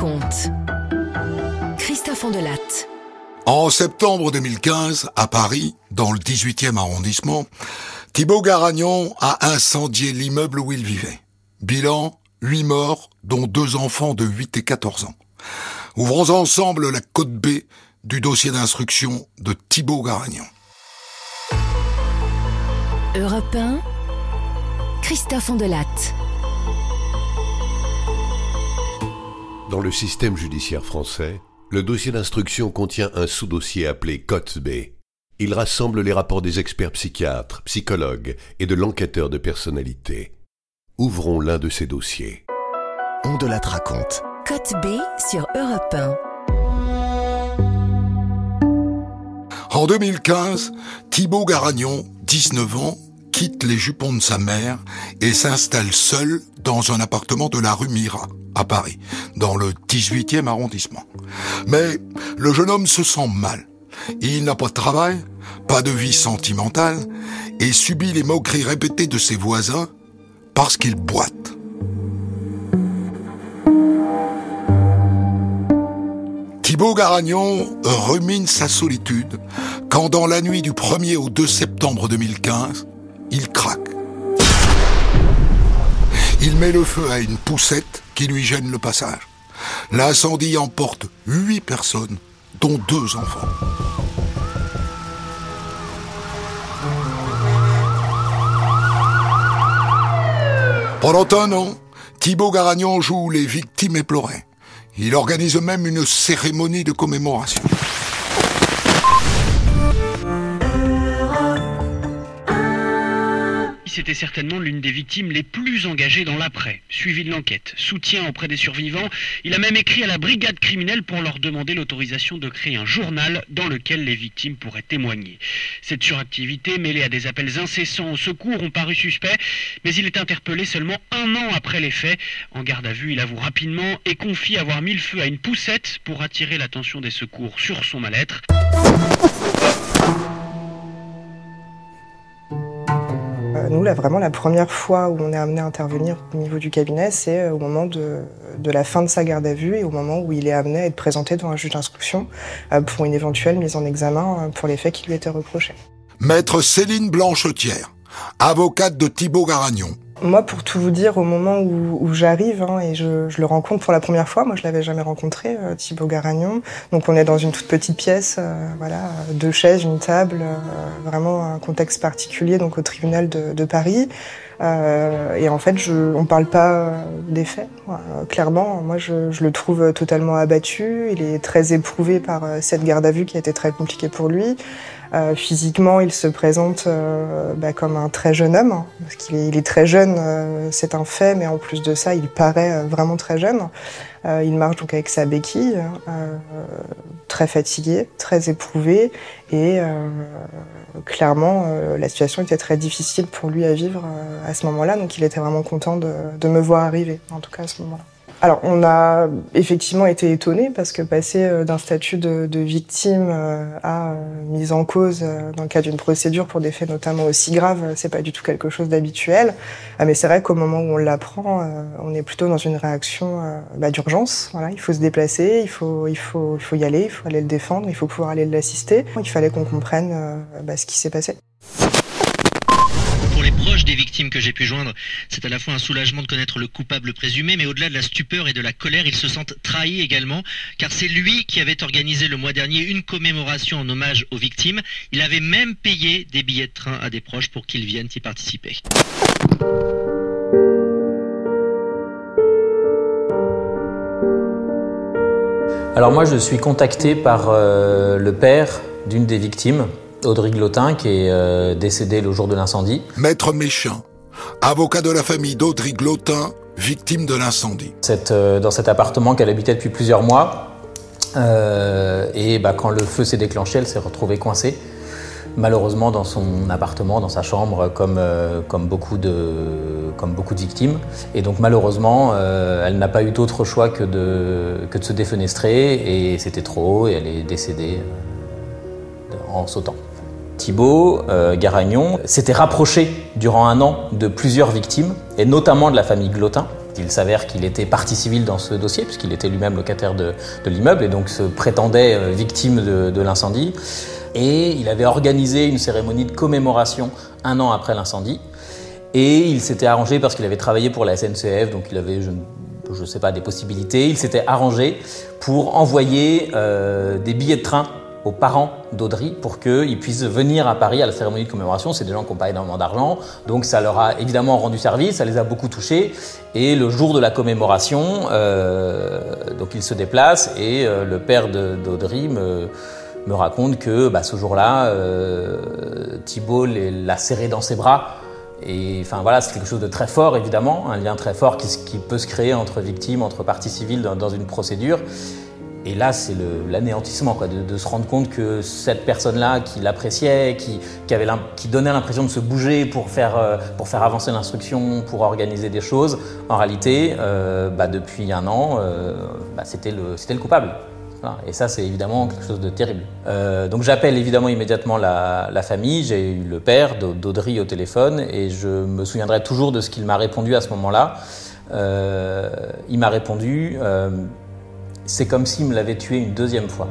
raconte. Christophe Andelatte. En septembre 2015, à Paris, dans le 18e arrondissement, Thibaut Garagnon a incendié l'immeuble où il vivait. Bilan, 8 morts, dont deux enfants de 8 et 14 ans. Ouvrons ensemble la côte B du dossier d'instruction de Thibaut Garagnon. Europe 1, Christophe Andelatte. Dans le système judiciaire français, le dossier d'instruction contient un sous-dossier appelé Cote B. Il rassemble les rapports des experts psychiatres, psychologues et de l'enquêteur de personnalité. Ouvrons l'un de ces dossiers. On de la raconte. Côte B sur Europe 1. En 2015, Thibaut Garagnon, 19 ans, quitte les jupons de sa mère et s'installe seul dans un appartement de la rue Mira, à Paris, dans le 18e arrondissement. Mais le jeune homme se sent mal. Il n'a pas de travail, pas de vie sentimentale et subit les moqueries répétées de ses voisins parce qu'il boite. Thibaut Garagnon rumine sa solitude quand dans la nuit du 1er au 2 septembre 2015, il craque. Il met le feu à une poussette qui lui gêne le passage. L'incendie emporte huit personnes, dont deux enfants. Pendant un an, Thibaut Garagnon joue les victimes éplorées. Il organise même une cérémonie de commémoration. C'était certainement l'une des victimes les plus engagées dans l'après, suivi de l'enquête, soutien auprès des survivants. Il a même écrit à la brigade criminelle pour leur demander l'autorisation de créer un journal dans lequel les victimes pourraient témoigner. Cette suractivité, mêlée à des appels incessants au secours, ont paru suspects, mais il est interpellé seulement un an après les faits. En garde à vue, il avoue rapidement et confie avoir mis le feu à une poussette pour attirer l'attention des secours sur son mal-être. Nous, là, vraiment, la première fois où on est amené à intervenir au niveau du cabinet, c'est euh, au moment de, la fin de sa garde à vue et au moment où il est amené à être présenté devant un juge d'instruction euh, pour une éventuelle mise en examen pour les faits qui lui étaient reprochés. Maître Céline Blanchetière, avocate de Thibaut Garagnon. Moi, pour tout vous dire, au moment où, j'arrive hein, et je, le rencontre pour la première fois, moi je l'avais jamais rencontré, euh, Thibaut Garagnon. Donc on est dans une toute petite pièce, euh, voilà, deux chaises, une table, euh, vraiment un contexte particulier, donc au tribunal de, Paris. Et en fait, je, on parle pas des faits. clairement, moi je, le trouve totalement abattu. Il est très éprouvé par cette garde à vue qui a été très compliquée pour lui. Euh, physiquement, il se présente euh, bah, comme un très jeune homme, hein, parce qu'il est, il est, très jeune, euh, c'est un fait, mais en plus de ça, il paraît euh, vraiment très jeune. Il marche donc avec sa béquille, très fatigué, très éprouvé, et clairement, la situation était très difficile pour lui à vivre à ce moment-là, donc il était vraiment content de, de me voir arriver, en tout cas à ce moment-là. Alors, on a effectivement été étonnés parce que passer euh, d'un statut de, victime euh, à euh, mise en cause dans le cadre d'une procédure pour des faits notamment aussi graves, c'est pas du tout quelque chose d'habituel. Mais c'est vrai qu'au moment où on l'apprend, on est plutôt dans une réaction bah, d'urgence. Voilà, il faut se déplacer, il faut, il faut, il faut y aller, il faut aller le défendre, il faut pouvoir aller l'assister. Il fallait qu'on comprenne bah, ce qui s'est passé victimes que j'ai pu joindre, c'est à la fois un soulagement de connaître le coupable présumé, mais au-delà de la stupeur et de la colère, ils se sentent trahis également, car c'est lui qui avait organisé le mois dernier une commémoration en hommage aux victimes. Il avait même payé des billets de train à des proches pour qu'ils viennent y participer. Alors moi je suis contacté par euh, le père d'une des victimes Audrey Glotin, qui est euh, décédé le jour de l'incendie. Maître Méchin, avocat de la famille d'Audrey Glotin, victime de l'incendie. Euh, dans cet appartement qu'elle habitait depuis plusieurs mois. Euh, et bah, quand le feu s'est déclenché, elle s'est retrouvée coincée. Malheureusement dans son appartement, dans sa chambre, comme, euh, beaucoup, de, victimes. Et donc malheureusement, elle n'a pas eu d'autre choix que de, que de se défenestrer. Et c'était trop et elle est décédée en sautant. Thibaut euh, Garagnon s'était rapproché durant un an de plusieurs victimes, et notamment de la famille Glotin. Il s'avère qu'il était partie civile dans ce dossier, puisqu'il était lui-même locataire de, l'immeuble et donc se prétendait euh, victime de, l'incendie. Et il avait organisé une cérémonie de commémoration un an après l'incendie. Et il s'était arrangé parce qu'il avait travaillé pour la SNCF, donc il avait, je ne sais pas, des possibilités. Il s'était arrangé pour envoyer euh, des billets de train aux parents d'Audrey pour qu'ils puissent venir à Paris à la cérémonie de commémoration. C'est des gens qui n'ont pas énormément d'argent, donc ça leur a évidemment rendu service, ça les a beaucoup touchés. Et le jour de la commémoration, euh, donc ils se déplacent et euh, le père d'Audrey me, me, raconte que bah, ce jour-là, euh, Thibault l'a serré dans ses bras. Et enfin voilà, c'est quelque chose de très fort évidemment, un lien très fort qui, peut se créer entre victimes, entre parties civiles dans une procédure. Et là, c'est l'anéantissement, de, se rendre compte que cette personne-là, qui l'appréciait, qui, qui, qui, donnait l'impression de se bouger pour faire, euh, pour faire avancer l'instruction, pour organiser des choses, en réalité, euh, bah, depuis un an, euh, bah, c'était le, le, coupable. Et ça, c'est évidemment quelque chose de terrible. Euh, donc j'appelle évidemment immédiatement la, la famille. J'ai eu le père d'Audrey au téléphone et je me souviendrai toujours de ce qu'il m'a répondu à ce moment-là. Il m'a répondu c'est comme s'il me l'avait tué une deuxième fois.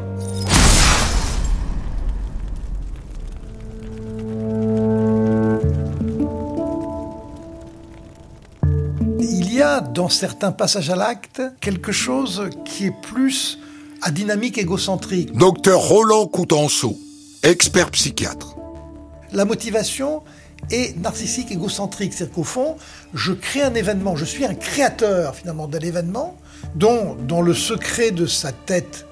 Il y a dans certains passages à l'acte quelque chose qui est plus à dynamique égocentrique. Docteur Roland Coutenceau, expert psychiatre. La motivation est narcissique égocentrique, c'est-à-dire qu'au fond, je crée un événement, je suis un créateur finalement de l'événement, dont, dans le secret de sa tête,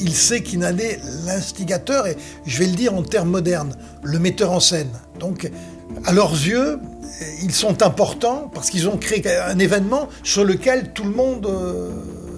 il sait qu'il en est l'instigateur, et je vais le dire en termes modernes, le metteur en scène. Donc, à leurs yeux, ils sont importants parce qu'ils ont créé un événement sur lequel tout le monde euh,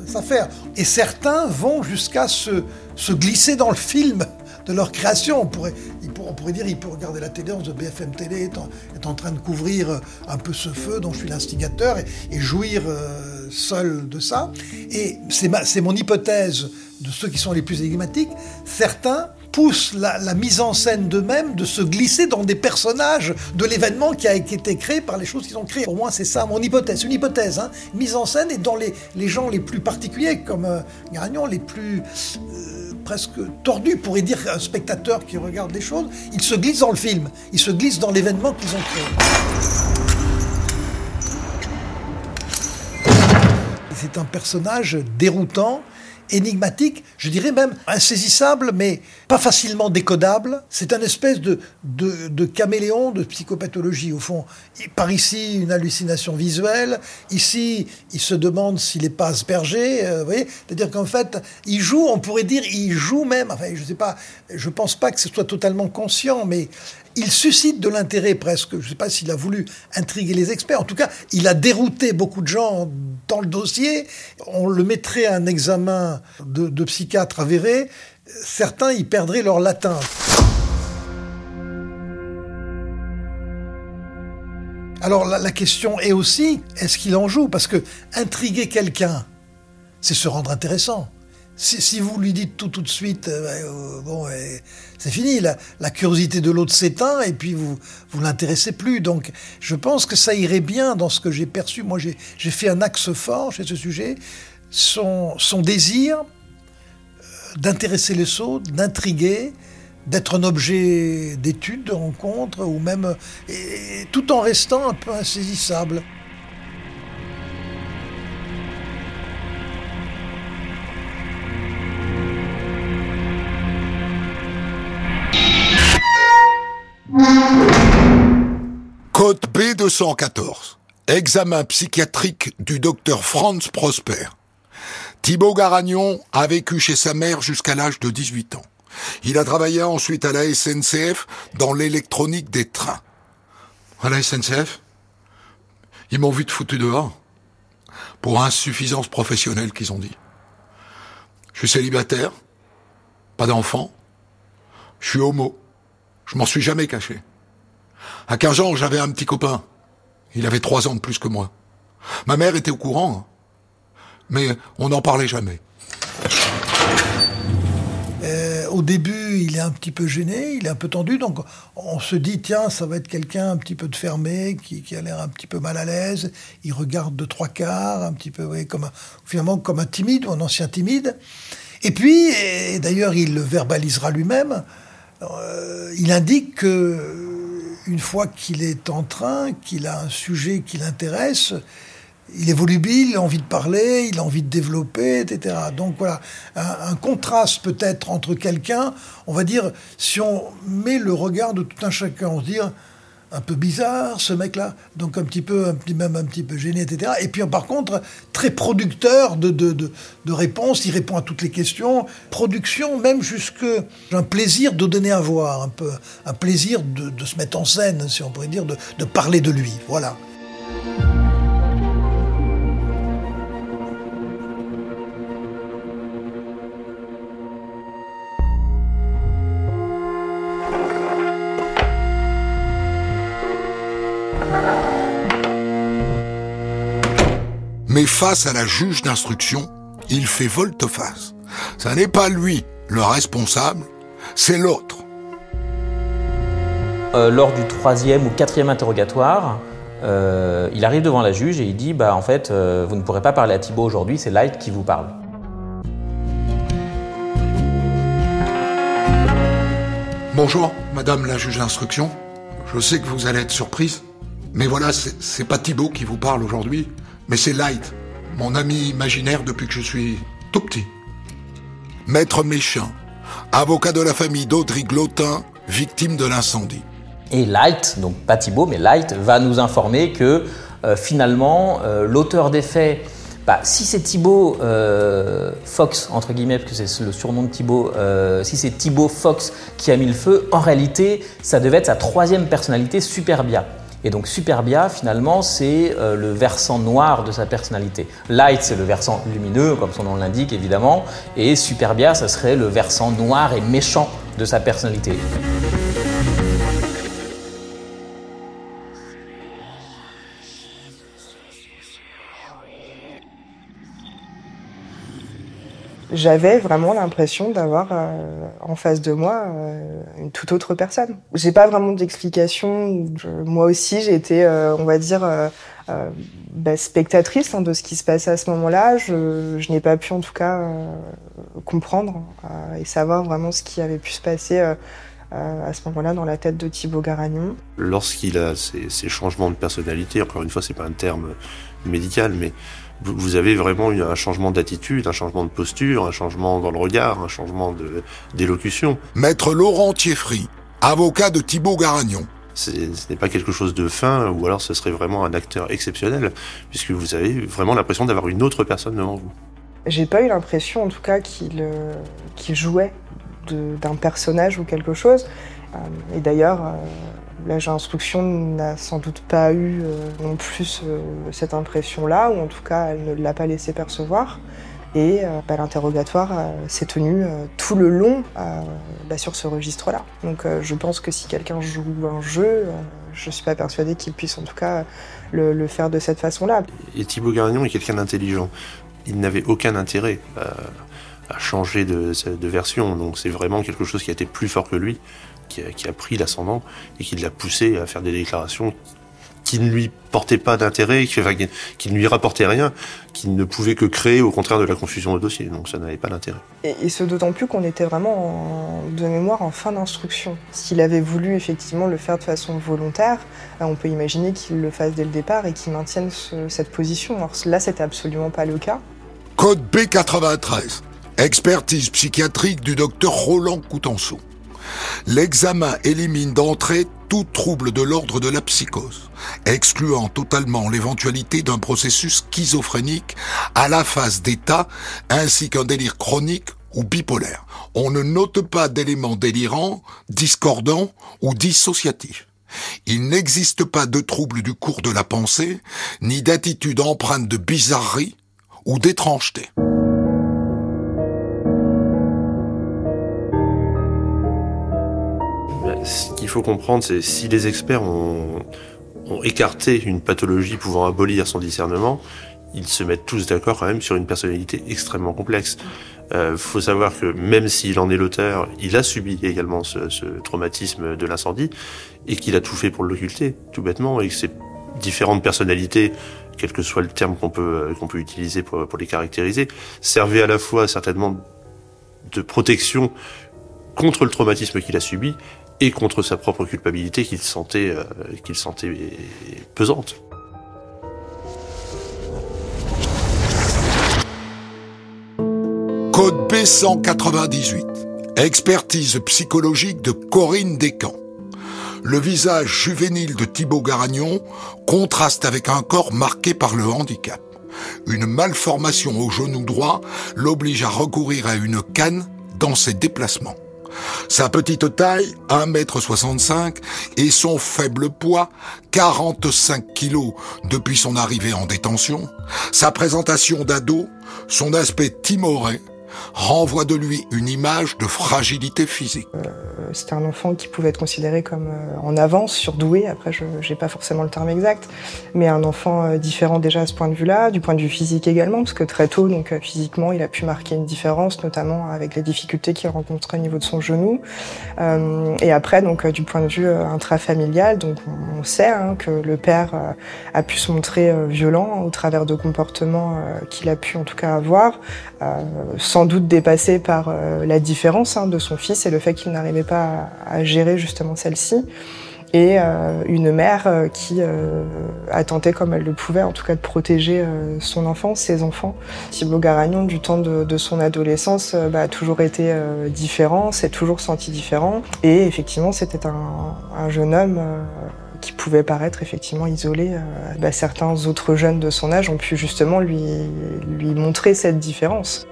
s'affaire. Et certains vont jusqu'à se, se glisser dans le film de leur création. On pourrait, on pourrait dire, il peut regarder la télé, de BFM Télé est en, est en, train de couvrir euh, un peu ce feu dont je suis l'instigateur et, jouir euh, seul de ça. Et c'est mon hypothèse de ceux qui sont les plus énigmatiques. Certains poussent la, mise en scène d'eux-mêmes de se glisser dans des personnages de l'événement qui a été créé par les choses qu'ils ont créées. Pour moi, c'est ça mon hypothèse. Une hypothèse, hein. mise en scène et dans les, les gens les plus particuliers, comme euh, les plus presque tordu, pourrait dire un spectateur qui regarde des choses, il se glisse dans le film, il se glisse dans l'événement qu'ils ont créé. C'est un personnage déroutant énigmatique, je dirais même insaisissable, mais pas facilement décodable. C'est un espèce de, caméléon de psychopathologie, au fond. Par ici, une hallucination visuelle. Ici, il se demande s'il n'est pas aspergé. Euh, vous voyez C'est-à-dire qu'en fait, il joue, on pourrait dire, il joue même. Enfin, je sais pas, je pense pas que ce soit totalement conscient, mais il suscite de l'intérêt presque. Je ne sais pas s'il a voulu intriguer les experts. En tout cas, il a dérouté beaucoup de gens dans le dossier. On le mettrait à un examen de, psychiatre avéré. Certains y perdraient leur latin. Alors la, la question est aussi, est-ce qu'il en joue? Parce que intriguer quelqu'un, c'est se rendre intéressant si, vous lui dites tout tout de suite, euh, ben, euh, bon, c'est fini, la, la, curiosité de l'autre s'éteint et puis vous vous l'intéressez plus. Donc je pense que ça irait bien dans ce que j'ai perçu. Moi j'ai fait un axe fort chez ce sujet, son, désir euh, d'intéresser les autres, d'intriguer, d'être un objet d'étude, de rencontre, ou même tout en restant un peu insaisissable. Code B214. Examen psychiatrique du docteur Franz Prosper. Thibaut Garagnon a vécu chez sa mère jusqu'à l'âge de 18 ans. Il a travaillé ensuite à la SNCF dans l'électronique des trains. À la SNCF Ils m'ont vu de foutu dehors. Pour insuffisance professionnelle qu'ils ont dit. Je suis célibataire. Pas d'enfant. Je suis homo. Je m'en suis jamais caché. À 15 ans, j'avais un petit copain. Il avait trois ans de plus que moi. Ma mère était au courant, hein. mais on n'en parlait jamais. Euh, au début, il est un petit peu gêné, il est un peu tendu, donc on se dit, tiens, ça va être quelqu'un un petit peu de fermé, qui, a l'air un petit peu mal à l'aise, il regarde de trois quarts, un petit peu, oui, comme un, finalement comme un timide ou un ancien timide. Et puis, et d'ailleurs, il le verbalisera lui-même, euh, il indique que une fois qu'il est en train, qu'il a un sujet qui l'intéresse, il est volubile, il a envie de parler, il a envie de développer, etc. Donc voilà, un, contraste peut-être entre quelqu'un, on va dire, si on met le regard de tout un chacun, on se dit un peu bizarre ce mec-là, donc un petit peu, un petit, même un petit peu gêné, etc. Et puis par contre, très producteur de, de, de, réponses, il répond à toutes les questions, production, même jusque un plaisir de donner à voir, un peu, un plaisir de, de se mettre en scène, si on pourrait dire, de, de parler de lui, voilà. Mais face à la juge d'instruction, il fait volte-face. Ça n'est pas lui le responsable, c'est l'autre. Euh, lors du troisième ou quatrième interrogatoire, euh, il arrive devant la juge et il dit bah en fait euh, vous ne pourrez pas parler à Thibault aujourd'hui, c'est Light qui vous parle. Bonjour, Madame la juge d'instruction. Je sais que vous allez être surprise, mais voilà, c'est pas Thibault qui vous parle aujourd'hui, mais c'est Light, mon ami imaginaire depuis que je suis tout petit. Maître Méchant, avocat de la famille d'Audrey Glotin, victime de l'incendie. Et Light, donc pas Thibault, mais Light, va nous informer que euh, finalement, euh, l'auteur des faits, bah, si c'est Thibault euh, Fox, entre guillemets, parce que c'est le surnom de Thibault, si c'est Thibault Fox qui a mis le feu, en réalité, ça devait être sa troisième personnalité, Superbia. Et donc Superbia, finalement, c'est euh, le versant noir de sa personnalité. Light, c'est le versant lumineux, comme son nom l'indique, évidemment. Et Superbia, ça serait le versant noir et méchant de sa personnalité. J'avais vraiment l'impression d'avoir euh, en face de moi euh, une toute autre personne. J'ai pas vraiment d'explication. Moi aussi, j'ai été, euh, on va dire, bah, spectatrice hein, de ce qui se passait à ce moment-là. Je, n'ai pas pu, en tout cas, comprendre et savoir vraiment ce qui avait pu se passer. à ce moment-là, dans la tête de Thibaut Garagnon. Lorsqu'il a ces, ces, changements de personnalité, encore une fois, c'est pas un terme médical, mais vous avez vraiment eu un changement d'attitude, un changement de posture, un changement dans le regard, un changement d'élocution. Maître Laurent Thieffry, avocat de Thibaut Garagnon. Ce n'est pas quelque chose de fin, ou alors ce serait vraiment un acteur exceptionnel, puisque vous avez vraiment l'impression d'avoir une autre personne devant vous. J'ai pas eu l'impression, en tout cas, qu'il euh, jouait d'un personnage ou quelque chose. Euh, et d'ailleurs, euh, L'âge instruction n'a sans doute pas eu euh, non plus euh, cette impression-là, ou en tout cas elle ne l'a pas laissé percevoir. Et euh, bah, l'interrogatoire s'est tenu tout le long bah, sur ce registre-là. Donc je pense que si quelqu'un joue un jeu, je ne suis pas persuadée qu'il puisse en tout cas le, faire de cette façon-là. Et Thibaut Garignon est quelqu'un d'intelligent. Il n'avait aucun intérêt à, changer de, de version, donc c'est vraiment quelque chose qui a été plus fort que lui qui a, pris l'ascendant et qui l'a poussé à faire des déclarations qui ne lui portaient pas d'intérêt, qui, qui, ne lui rapportaient rien, qui ne pouvaient que créer au contraire de la confusion au dossier. Donc ça n'avait pas d'intérêt. Et, ce d'autant plus qu'on était vraiment de mémoire en fin d'instruction. S'il avait voulu effectivement le faire de façon volontaire, euh, on peut imaginer qu'il le fasse dès le départ et qu'il maintienne cette position. Alors là, c'était absolument pas le cas. Code B93. Expertise psychiatrique du docteur Roland Coutenceau. L'examen élimine d'entrée tout trouble de l'ordre de la psychose, excluant totalement l'éventualité d'un processus schizophrénique à la phase d'état ainsi qu'un délire chronique ou bipolaire. On ne note pas d'éléments délirants, discordants ou dissociatifs. Il n'existe pas de trouble du cours de la pensée, ni d'attitude empreinte de bizarrerie ou d'étrangeté. Ce qu'il faut comprendre, c'est si les experts ont, écarté une pathologie pouvant abolir son discernement, ils se mettent tous d'accord quand même sur une personnalité extrêmement complexe. Euh, faut savoir que même s'il en est l'auteur, il a subi également ce, traumatisme de l'incendie et qu'il a tout fait pour l'occulter, tout bêtement, et que ses différentes personnalités, quel que soit le terme qu'on peut peut utiliser pour les caractériser, servaient à la fois certainement de protection contre le traumatisme qu'il a subi et contre sa propre culpabilité qu'il sentait, euh, pesante. Code B198. Expertise psychologique de Corinne Descamps. Le visage juvénile de Thibaut Garagnon contraste avec un corps marqué par le handicap. Une malformation au genou droit l'oblige à recourir à une canne dans ses déplacements. Sa petite taille, 1m65, et son faible poids, 45 kilos. Depuis son arrivée en détention, sa présentation d'ado, son aspect timoré, renvoie de lui une image de fragilité physique. Euh, c'était un enfant qui pouvait être considéré comme euh, en avance, surdoué, après je n'ai pas forcément le terme exact, mais un enfant euh, différent déjà à ce point de vue-là, du point de vue physique également, parce que très tôt, donc physiquement, il a pu marquer une différence, notamment avec les difficultés qu'il rencontrait au niveau de son genou. et après, donc du point de vue intrafamilial, donc on, sait hein, que le père a pu se montrer violent au travers de comportements qu'il a pu en tout cas avoir, sans doute dépassé par la différence hein, de son fils et le fait qu'il n'arrivait pas à, gérer justement celle-ci. Et euh, une mère euh, qui euh, a tenté comme elle le pouvait, en tout cas de protéger son enfant, ses enfants. Thibaut Garagnon, du temps de, son adolescence, bah, a toujours été différent, s'est toujours senti différent. Et effectivement, c'était un, jeune homme qui pouvait paraître effectivement isolé. Bah, certains autres jeunes de son âge ont pu justement lui, lui montrer cette différence.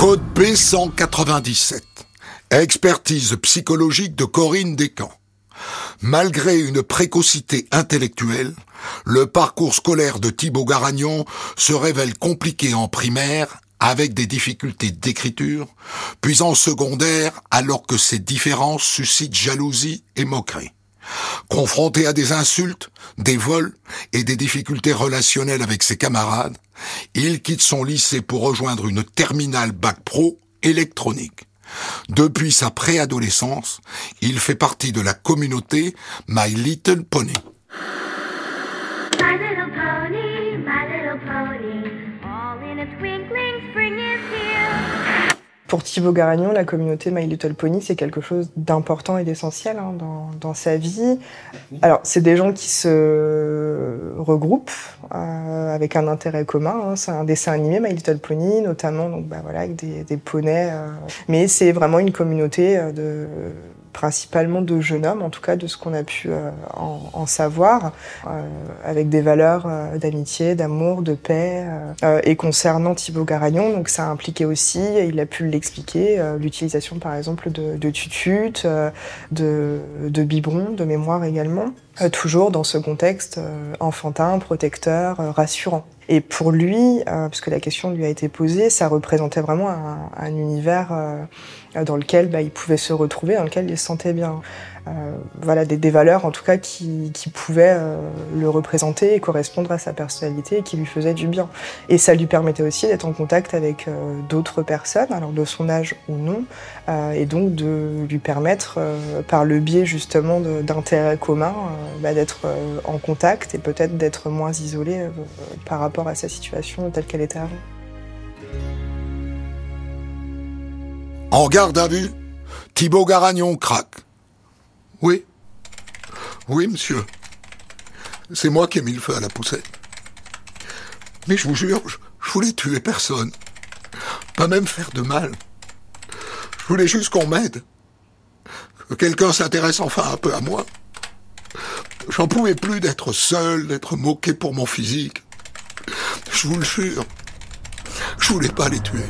Code B197. Expertise psychologique de Corinne Descamps. Malgré une précocité intellectuelle, le parcours scolaire de Thibaut Garagnon se révèle compliqué en primaire avec des difficultés d'écriture, puis en secondaire alors que ces différences suscitent jalousie et moquerie. Confronté à des insultes, des vols et des difficultés relationnelles avec ses camarades, il quitte son lycée pour rejoindre une terminale bac pro électronique. Depuis sa préadolescence, il fait partie de la communauté My Little Pony. Pour Thibaut Garagnon, la communauté My Little Pony, c'est quelque chose d'important et d'essentiel hein, dans, sa vie. Alors, c'est des gens qui se regroupent euh, avec un intérêt commun. Hein. C'est un dessin animé, My Little Pony, notamment donc, bah, voilà, avec des, des poneys. Euh. Mais c'est vraiment une communauté euh, de principalement de jeunes hommes, en tout cas de ce qu'on a pu euh, en, savoir, euh, avec des valeurs euh, d'amitié, d'amour, de paix. et concernant Thibaut Garagnon, donc ça a impliqué aussi, il a pu l'expliquer, l'utilisation par exemple de, de de, de de mémoire également, toujours dans ce contexte enfantin, protecteur, rassurant. Et pour lui, puisque la question lui a été posée, ça représentait vraiment un, un univers dans lequel bah, il pouvait se retrouver, dans lequel il se sentait bien. Euh, voilà, des, valeurs en tout cas qui, pouvaient euh, le représenter et correspondre à sa personnalité et qui lui faisaient du bien. Et ça lui permettait aussi d'être en contact avec euh, d'autres personnes, alors de son âge ou non, euh, et donc de lui permettre, par le biais justement d'intérêts communs, bah, d'être en contact et peut-être d'être moins isolé par rapport à sa situation telle qu'elle était avant. En garde à vue, Thibaut Garagnon craque. Oui. Oui, monsieur. C'est moi qui ai mis le feu à la poussette. Mais je vous jure, je, voulais tuer personne. Pas même faire de mal. Je voulais juste qu'on m'aide. Que quelqu'un s'intéresse enfin un peu à moi. J'en pouvais plus d'être seul, d'être moqué pour mon physique. Je vous le jure. Je voulais pas les tuer.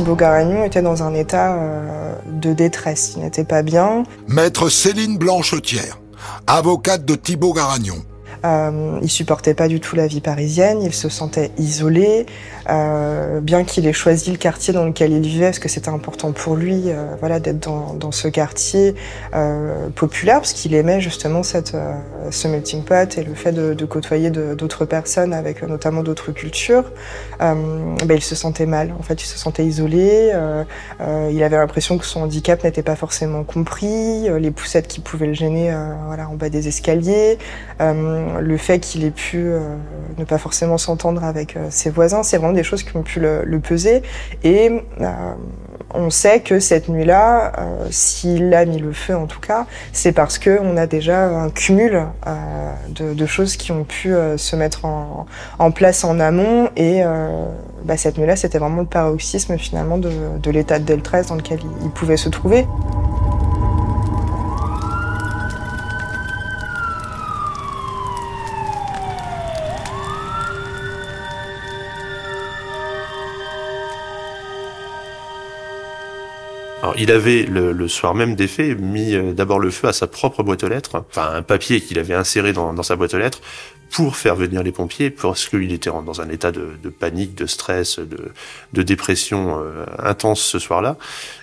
Thibaut Garagnon était dans un état euh, de détresse, il n'était pas bien. Maître Céline Blanchetière, avocate de Thibaut Garagnon. Euh, il supportait pas du tout la vie parisienne, il se sentait isolé, euh, bien qu'il ait choisi le quartier dans lequel il vivait, parce que c'était important pour lui, euh, voilà, d'être dans, ce quartier euh, populaire, parce qu'il aimait justement cette, ce melting pot et le fait de, de côtoyer d'autres personnes avec notamment d'autres cultures. Ben, il se sentait mal, en fait, il se sentait isolé. il avait l'impression que son handicap n'était pas forcément compris, les poussettes qui pouvaient le gêner, voilà, en bas des escaliers, le fait qu'il ait pu ne pas forcément s'entendre avec ses voisins, c'est vraiment des choses qui ont pu le, peser. Et euh, on sait que cette nuit-là, euh, s'il a mis le feu en tout cas, c'est parce qu'on a déjà un cumul euh, de, choses qui ont pu euh, se mettre en, place en amont. Et euh, bah, cette nuit-là, c'était vraiment le paroxysme finalement de, l'état de détresse dans lequel il pouvait se trouver. Alors, il avait le, le, soir même des faits mis euh, d'abord le feu à sa propre boîte aux lettres, enfin un papier qu'il avait inséré dans, dans, sa boîte aux lettres pour faire venir les pompiers, parce qu'il était dans un état de, de, panique, de stress, de, de dépression euh, intense ce soir-là,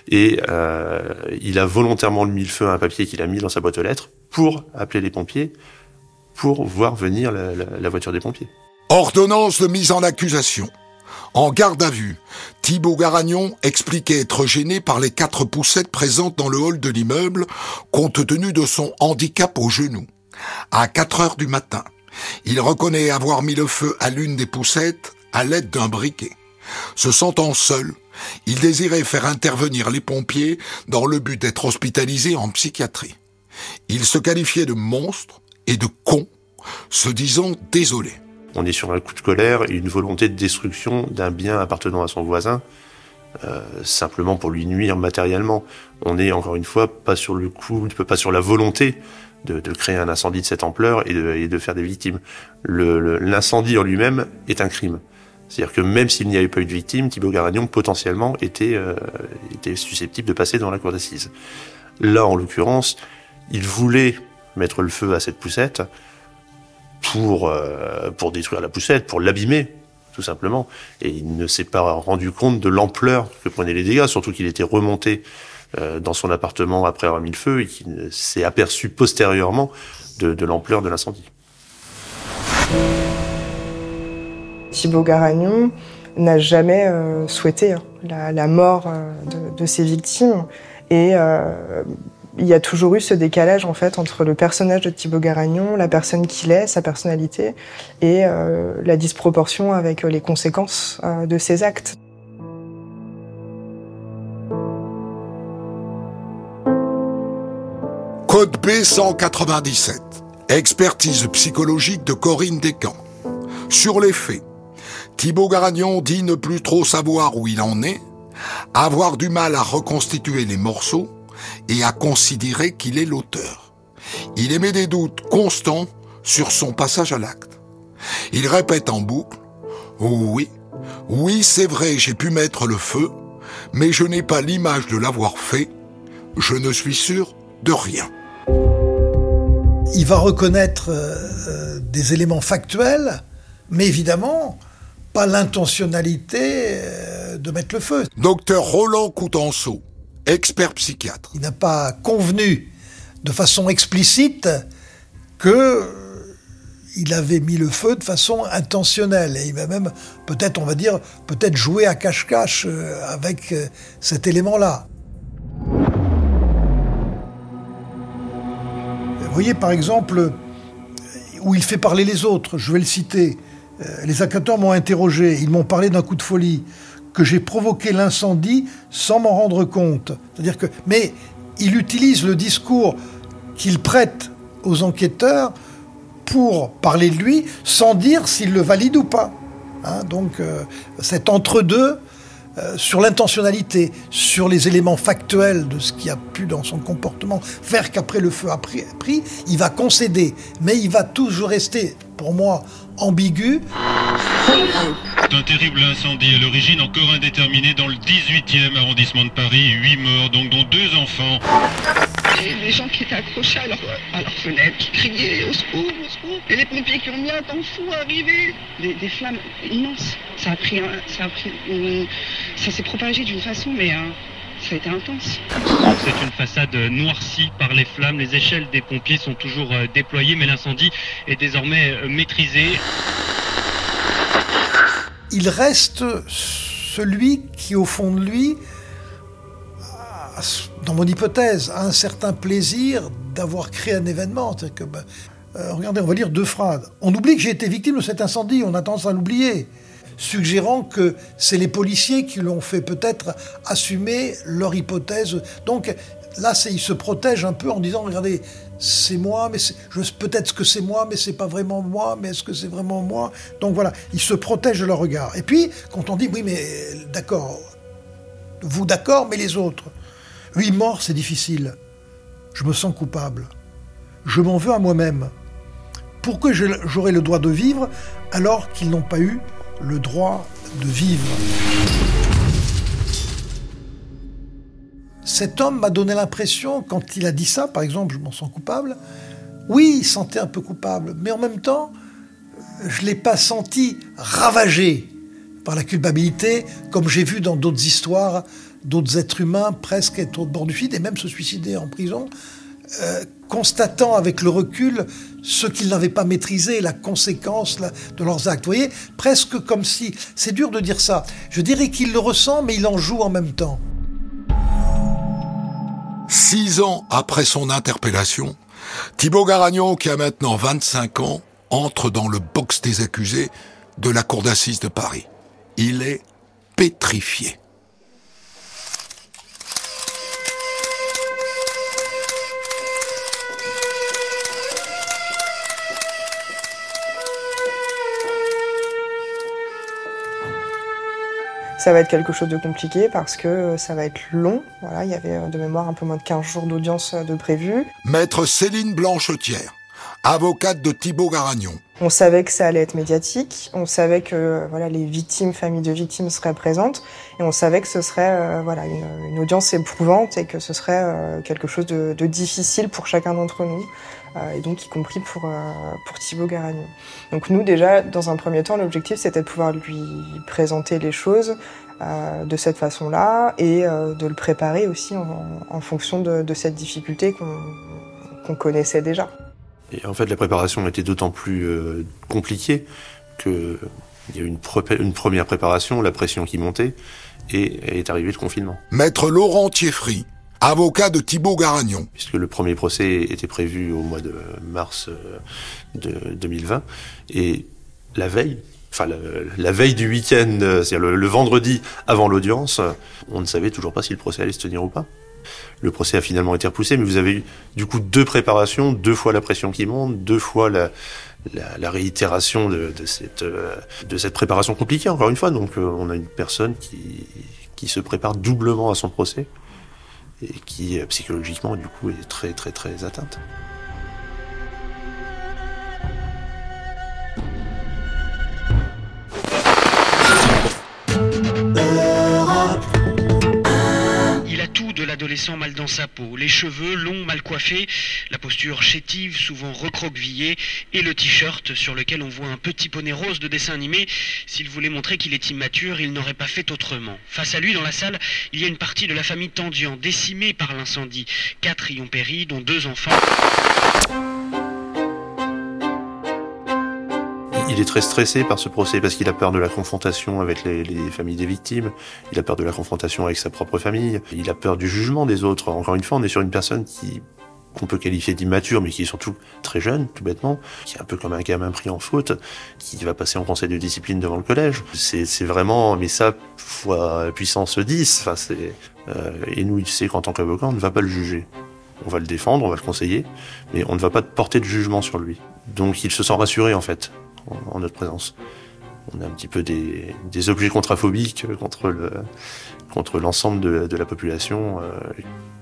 et euh, il a volontairement mis le feu à un papier qu'il a mis dans sa boîte aux lettres pour appeler les pompiers, pour voir venir la, la, la voiture des pompiers. Ordonnance de mise en accusation. En garde à vue, Thibaut Garagnon expliquait être gêné par les quatre poussettes présentes dans le hall de l'immeuble, compte tenu de son handicap au genou. À 4 heures du matin, il reconnaît avoir mis le feu à l'une des poussettes à l'aide d'un briquet. Se sentant seul, il désirait faire intervenir les pompiers dans le but d'être hospitalisé en psychiatrie. Il se qualifiait de monstre et de con, se disant désolé. On est sur un coup de colère et une volonté de destruction d'un bien appartenant à son voisin, euh, simplement pour lui nuire matériellement. On est encore une fois pas sur le coup, pas sur la volonté de, créer un incendie de cette ampleur et de, et de faire des victimes. L'incendie en lui-même est un crime. C'est-à-dire que même s'il n'y avait pas eu de victime, Thibaut Garagnon potentiellement était, euh, était susceptible de passer dans la cour d'assises. Là, en l'occurrence, il voulait mettre le feu à cette poussette, pour, euh, pour détruire la poussette, pour l'abîmer, tout simplement. Et il ne s'est pas rendu compte de l'ampleur que prenaient les dégâts, surtout qu'il était remonté euh, dans son appartement après avoir mis le feu et qu'il s'est aperçu postérieurement de, l'ampleur de l'incendie. Thibaut Garagnon n'a jamais euh, souhaité hein, la, mort de, ses victimes et il y a toujours eu ce décalage en fait entre le personnage de Thibaut Garagnon, la personne qu'il est, sa personnalité, et euh, la disproportion avec les conséquences euh, de ses actes. Code B 197. Expertise psychologique de Corinne Descamps. Sur les faits, Thibaut Garagnon dit ne plus trop savoir où il en est, avoir du mal à reconstituer les morceaux, et à considérer qu'il est l'auteur. Il émet des doutes constants sur son passage à l'acte. Il répète en boucle oh Oui, oui, c'est vrai, j'ai pu mettre le feu, mais je n'ai pas l'image de l'avoir fait. Je ne suis sûr de rien. Il va reconnaître euh, des éléments factuels, mais évidemment, pas l'intentionnalité euh, de mettre le feu. Docteur Roland Coutenceau, expert psychiatre. Il n'a pas convenu de façon explicite que euh, il avait mis le feu de façon intentionnelle et il va même peut-être on va dire peut-être jouer à cache-cache euh, avec euh, cet élément-là. Vous voyez par exemple où il fait parler les autres, je vais le citer. Les enquêteurs m'ont interrogé, ils m'ont parlé d'un coup de folie que j'ai provoqué l'incendie sans m'en rendre compte. Mais il utilise le discours qu'il prête aux enquêteurs pour parler de lui sans dire s'il le valide ou pas. Hein, donc euh, cet entre-deux euh, sur l'intentionnalité, sur les éléments factuels de ce qui a pu dans son comportement faire qu'après le feu a pris, pris, il va concéder, mais il va toujours rester, pour moi, ambigu. Un terrible incendie à l'origine encore indéterminé dans le 18e arrondissement de Paris. Huit morts, donc dont deux enfants. Et les gens qui étaient accrochés à leur, à leur fenêtre, qui criaient au secours, au secours. Et les pompiers qui ont mis un temps fou à arriver. Des, des flammes immenses. Ça a pris, un- ça a pris, une- ça s'est propagé d'une façon, mais euh, ça a été intense. C'est une façade noircie par les flammes. Les échelles des pompiers sont toujours euh, déployées, mais l'incendie est désormais euh, maîtrisé. Il reste celui qui, au fond de lui, dans mon hypothèse, a un certain plaisir d'avoir créé un événement. Que, ben, euh, regardez, on va lire deux phrases. On oublie que j'ai été victime de cet incendie, on a tendance à l'oublier, suggérant que c'est les policiers qui l'ont fait peut-être assumer leur hypothèse. Donc là, il se protège un peu en disant, regardez, c'est moi, mais peut-être que c'est moi, mais c'est pas vraiment moi, mais est-ce que c'est vraiment moi? Donc voilà, il se protège de leur regard. Et puis, quand on dit, oui, mais d'accord, vous d'accord, mais les autres? Huit morts, c'est difficile. Je me sens coupable. Je m'en veux à moi-même. Pourquoi j'aurais le droit de vivre alors qu'ils n'ont pas eu le droit de vivre? Cet homme m'a donné l'impression, quand il a dit ça, par exemple, je m'en sens coupable, oui, il se sentait un peu coupable, mais en même temps, je ne l'ai pas senti ravagé par la culpabilité, comme j'ai vu dans d'autres histoires, d'autres êtres humains presque être au bord du vide et même se suicider en prison, euh, constatant avec le recul ce qu'ils n'avaient pas maîtrisé, la conséquence de leurs actes. Vous voyez, presque comme si, c'est dur de dire ça, je dirais qu'il le ressent, mais il en joue en même temps. Six ans après son interpellation, Thibaut Garagnon, qui a maintenant 25 ans, entre dans le box des accusés de la cour d'assises de Paris. Il est pétrifié. Ça va être quelque chose de compliqué parce que euh, ça va être long. Voilà, il y avait euh, de mémoire un peu moins de 15 jours d'audience euh, de prévu. Maître Céline Blanchetière, avocate de Thibaut Garagnon. On savait que ça allait être médiatique, on savait que voilà les victimes, familles de victimes seraient présentes, et on savait que ce serait euh, voilà une, une audience éprouvante et que ce serait euh, quelque chose de, de difficile pour chacun d'entre nous, et donc y compris pour euh, pour Thibaut Garagnon. Donc nous déjà dans un premier temps l'objectif c'était de pouvoir lui présenter les choses euh, de cette façon-là et euh, de le préparer aussi en, en fonction de, de cette difficulté qu'on connaissait déjà. Et en fait, la préparation était d'autant plus euh, compliquée que il y a eu une, une première préparation, la pression qui montait, et est arrivé le confinement. Maître Laurent Thieffry, avocat de Thibaut Garagnon. Puisque le premier procès était prévu au mois de mars euh, de 2020, et la veille, enfin la, veille du week-end, euh, c'est-à-dire le, vendredi avant l'audience, euh, on ne savait toujours pas si le procès allait se tenir ou pas. Le procès a finalement été repoussé, mais vous avez eu du coup deux préparations, deux fois la pression qui monte, deux fois la, réitération de, cette, euh, préparation compliquée, encore une fois. Donc euh, on a une personne qui se prépare doublement à son procès et qui euh, psychologiquement du coup est très très très atteinte. L'adolescent mal dans sa peau. Les cheveux longs, mal coiffés, la posture chétive, souvent recroquevillée, et le t-shirt sur lequel on voit un petit poney rose de dessin animé. S'il voulait montrer qu'il est immature, il n'aurait pas fait autrement. Face à lui, dans la salle, il y a une partie de la famille Tendian, décimée par l'incendie. Quatre y ont péri, dont deux enfants. Il est très stressé par ce procès parce qu'il a peur de la confrontation avec les, les familles des victimes, il a peur de la confrontation avec sa propre famille, il a peur du jugement des autres. Encore une fois, on est sur une personne qu'on peut qualifier d'immature, mais qui est surtout très jeune, tout bêtement, qui est un peu comme un gamin pris en faute, qui va passer en conseil de discipline devant le collège. C'est vraiment, mais ça, fois puissance 10, enfin euh, et nous, il sait qu'en tant qu'avocat, on ne va pas le juger. On va le défendre, on va le conseiller, mais on ne va pas porter de jugement sur lui. Donc il se sent rassuré, en fait, en, en notre présence. On a un petit peu des, des objets contraphobiques contre le contre l'ensemble de, de la population euh,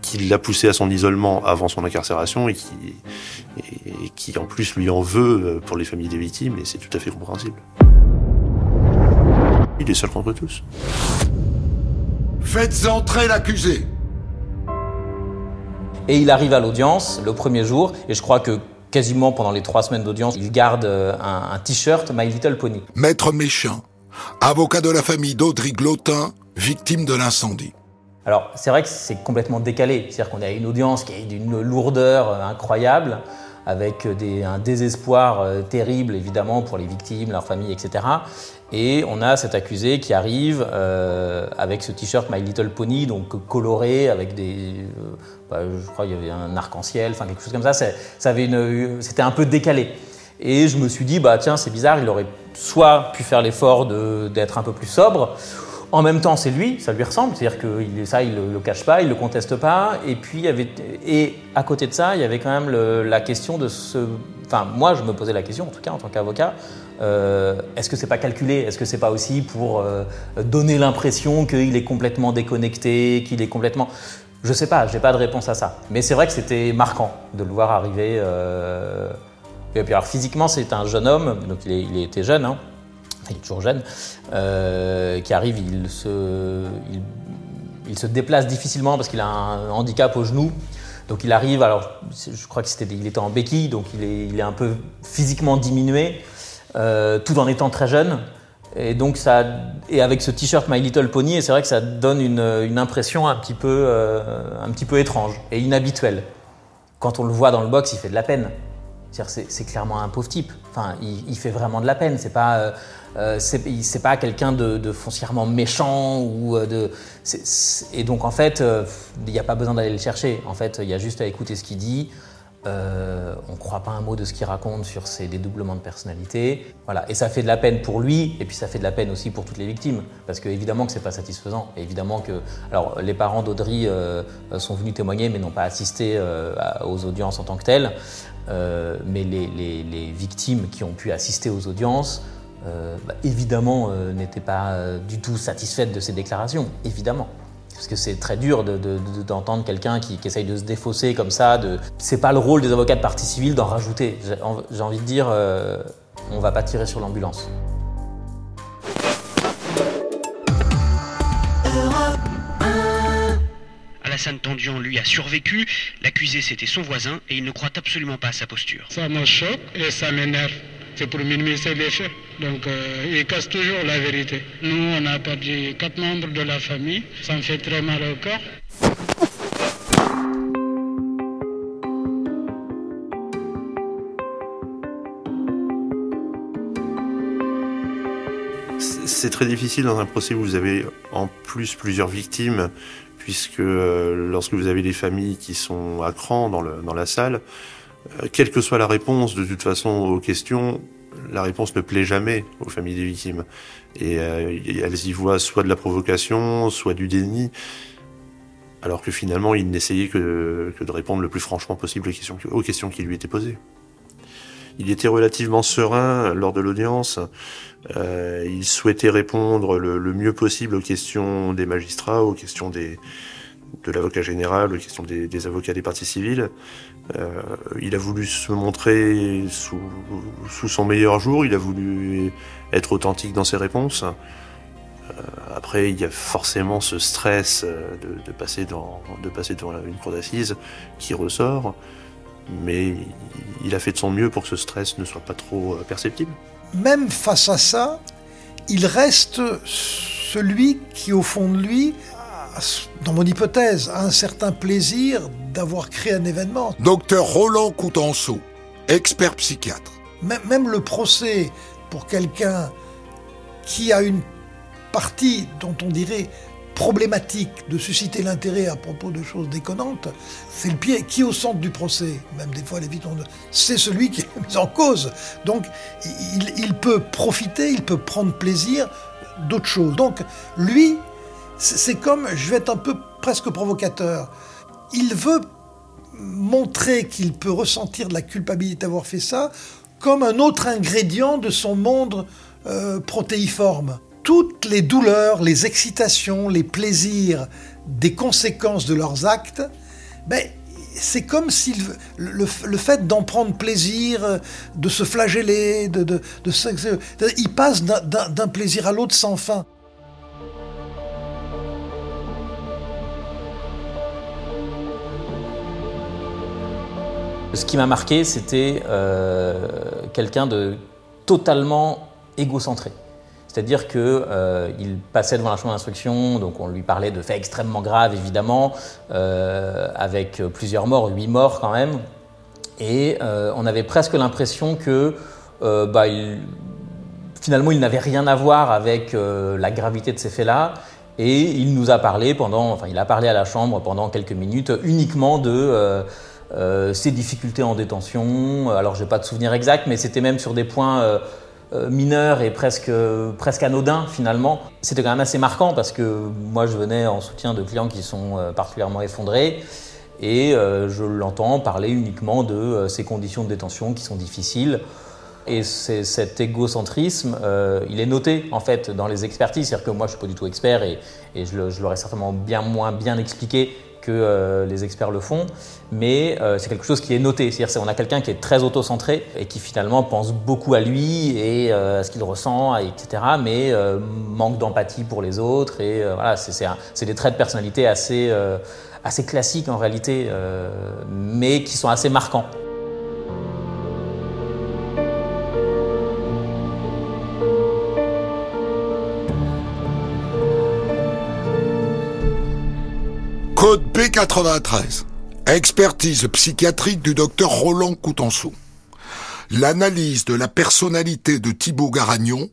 qui l'a poussé à son isolement avant son incarcération et qui et, et qui en plus lui en veut euh, pour les familles des victimes et c'est tout à fait compréhensible. il est seul contre tous. Faites entrer l'accusé. Et il arrive à l'audience le premier jour, et je crois que quasiment pendant les trois semaines d'audience, il garde euh, un, un t-shirt My Little Pony. Maître Méchin, avocat de la famille d'Audry Glotin, victime de l'incendie. Alors c'est vrai que c'est complètement décalé, c'est-à-dire qu'on a une audience qui est d'une lourdeur euh, incroyable, avec des, un désespoir euh, terrible évidemment pour les victimes, leurs familles, etc. Et on a cet accusé qui arrive euh, avec ce t-shirt My Little Pony, donc coloré, avec des. Euh, bah, je crois qu'il y avait un arc-en-ciel, enfin quelque chose comme ça. C'était un peu décalé. Et je me suis dit, bah tiens, c'est bizarre, il aurait soit pu faire l'effort d'être un peu plus sobre, en même temps, c'est lui, ça lui ressemble, c'est-à-dire que ça, il ne le, cache pas, il ne le conteste pas. Et puis, et à côté de ça, il y avait quand même la question de ce. Enfin, moi, je me posais la question, en tout cas, en tant qu'avocat, euh, est-ce que c'est pas calculé Est-ce que c'est pas aussi pour euh, donner l'impression qu'il est complètement déconnecté, qu'il est complètement. Je sais pas, j'ai pas de réponse à ça. Mais c'est vrai que c'était marquant de le voir arriver. Euh, et puis, alors, physiquement, c'est un jeune homme, donc il, il était jeune, hein il est toujours jeune, euh, qui arrive, il se, il, se déplace difficilement parce qu'il a un handicap au genou. Donc il arrive, alors je crois qu'il était, était en béquille, donc il est, il est un peu physiquement diminué, euh, tout en étant très jeune. Et donc ça, et avec ce t-shirt My Little Pony, c'est vrai que ça donne une, impression un petit, peu, euh, un petit peu étrange et inhabituelle. Quand on le voit dans le box, il fait de la peine. C'est clairement un pauvre type. Enfin, il, fait vraiment de la peine. C'est pas, c'est pas quelqu'un de, foncièrement méchant ou euh, de. et donc en fait, euh, il n'y a pas besoin d'aller le chercher. En fait, il y a juste à écouter ce qu'il dit. on ne croit pas un mot de ce qu'il raconte sur ses dédoublements de personnalité. Voilà. Et ça fait de la peine pour lui, et puis ça fait de la peine aussi pour toutes les victimes. Parce que évidemment que c'est pas satisfaisant. Évidemment que. Alors, les parents d'Audrey sont venus témoigner, mais n'ont pas assisté aux audiences en tant que telles. mais les, victimes qui ont pu assister aux audiences euh, bah, évidemment, euh, n'était pas euh, du tout satisfaite de ces déclarations, évidemment. Parce que c'est très dur d'entendre quelqu'un qui, essaye de se défausser comme ça. De... C'est pas le rôle des avocats de partie civile d'en rajouter. J'ai envie de dire, on va pas tirer sur l'ambulance. Alassane Tendian, lui, a survécu. L'accusé, c'était son voisin et il ne croit absolument pas à sa posture. Ça me choque et ça m'énerve c'est pour minimiser les faits. Donc euh, il casse toujours la vérité. Nous, on a perdu quatre membres de la famille. Ça me fait très mal au corps. C'est très difficile dans un procès où vous avez en plus plusieurs victimes, puisque euh, lorsque vous avez des familles qui sont à cran dans, la salle, quelle que soit la réponse, de toute façon, aux questions, la réponse ne plaît jamais aux familles des victimes. Et euh, elles y voient soit de la provocation, soit du déni, alors que finalement, il n'essayait que, de répondre le plus franchement possible aux questions, qui lui étaient posées. Il était relativement serein lors de l'audience. Euh, il souhaitait répondre le, mieux possible aux questions des magistrats, aux questions des, de l'avocat général, aux questions des, avocats des parties civiles. Euh, il a voulu se montrer sous, son meilleur jour, il a voulu être authentique dans ses réponses. Euh, après, il y a forcément ce stress euh, de, passer, dans, de passer devant une cour d'assises qui ressort, mais il a fait de son mieux pour que ce stress ne soit pas trop perceptible. Même face à ça, il reste celui qui, au fond de lui, dans mon hypothèse, a un certain plaisir d'avoir créé un événement. Docteur Roland Coutenceau, expert psychiatre. Même le procès pour quelqu'un qui a une partie dont on dirait problématique de susciter l'intérêt à propos de choses déconnantes, c'est le pied qui est au centre du procès. Même des fois, les victimes, c'est celui qui est mis en cause. Donc, il, il peut profiter, il peut prendre plaisir d'autres choses. Donc, lui, c'est comme, je vais être un peu presque provocateur, il veut montrer qu'il peut ressentir de la culpabilité d'avoir fait ça comme un autre ingrédient de son monde euh, protéiforme. Toutes les douleurs, les excitations, les plaisirs des conséquences de leurs actes, ben, c'est comme si le, fait d'en prendre plaisir, de se flageller, de, de il passe d'un plaisir à l'autre sans fin. Ce qui m'a marqué, c'était euh, quelqu'un de totalement égocentré. C'est-à-dire qu'il euh, passait devant la chambre d'instruction, donc on lui parlait de faits extrêmement graves, évidemment, euh, avec plusieurs morts, huit morts quand même. Et on avait presque l'impression que bah, finalement il n'avait rien à voir avec la gravité de ces faits-là. Et il nous a parlé pendant, enfin il a parlé à la chambre pendant quelques minutes uniquement de ses difficultés en détention. Alors j'ai pas de souvenir exact, mais c'était même sur des points mineurs et presque, presque anodins finalement. C'était quand même assez marquant parce que moi je venais en soutien de clients qui sont particulièrement effondrés et euh, je l'entends parler uniquement de euh, ces conditions de détention qui sont difficiles. Et cet égocentrisme, euh, il est noté en fait dans les expertises. C'est-à-dire que moi, je suis pas du tout expert et, et je l'aurais certainement bien moins bien expliqué que euh, les experts le font, mais euh, c'est quelque chose qui est noté. C'est-à-dire qu'on a quelqu'un qui est très auto-centré et qui finalement pense beaucoup à lui et euh, à ce qu'il ressent, etc., mais manque d'empathie pour les autres. Et voilà, c'est des traits de personnalité assez, classiques en réalité, mais qui sont assez marquants. Code B93. Expertise psychiatrique du docteur Roland Coutenceau. L'analyse de la personnalité de Thibaut Garagnon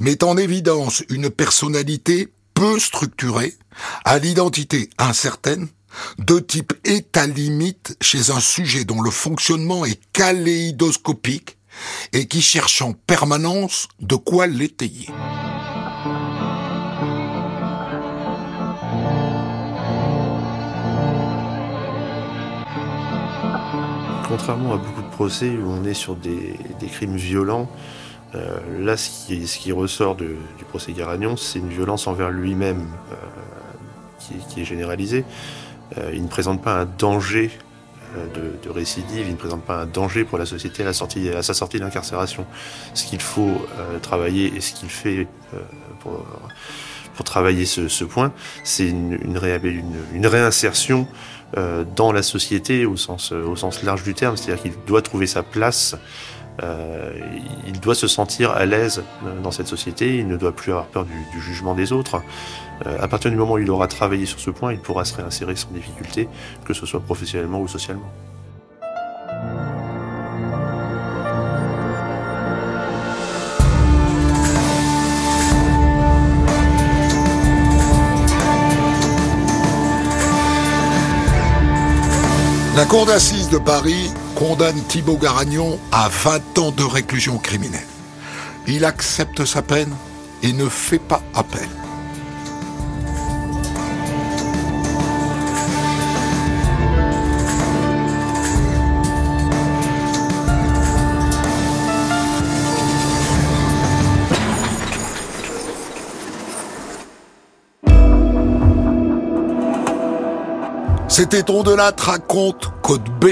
met en évidence une personnalité peu structurée, à l'identité incertaine, de type état limite chez un sujet dont le fonctionnement est kaléidoscopique et qui cherche en permanence de quoi l'étayer. Contrairement à beaucoup de procès où on est sur des, crimes violents, euh, là, ce qui, ressort du procès Garagnon, c'est une violence envers lui-même euh, qui, est généralisée. Euh, il ne présente pas un danger de, récidive, il ne présente pas un danger pour la société à, la sortie, à sa sortie d'incarcération. Ce qu'il faut travailler et ce qu'il fait pour, travailler ce, point, c'est une réinsertion euh, dans la société au sens, au sens large du terme, c'est-à-dire qu'il doit trouver sa place, euh, il doit se sentir à l'aise dans cette société, il ne doit plus avoir peur du, du jugement des autres. Euh, à partir du moment où il aura travaillé sur ce point, il pourra se réinsérer sans difficulté, que ce soit professionnellement ou socialement. La cour d'assises de Paris condamne Thibaut Garagnon à 20 ans de réclusion criminelle. Il accepte sa peine et ne fait pas appel. C'était On de la raconte Code B.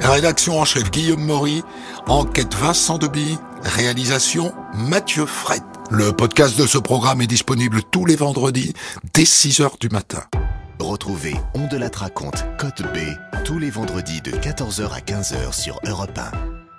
Rédaction en chef Guillaume Maury. Enquête Vincent Deby. Réalisation Mathieu Fred. Le podcast de ce programme est disponible tous les vendredis dès 6 heures du matin. Retrouvez On de la raconte Code B tous les vendredis de 14h à 15h sur Europe 1.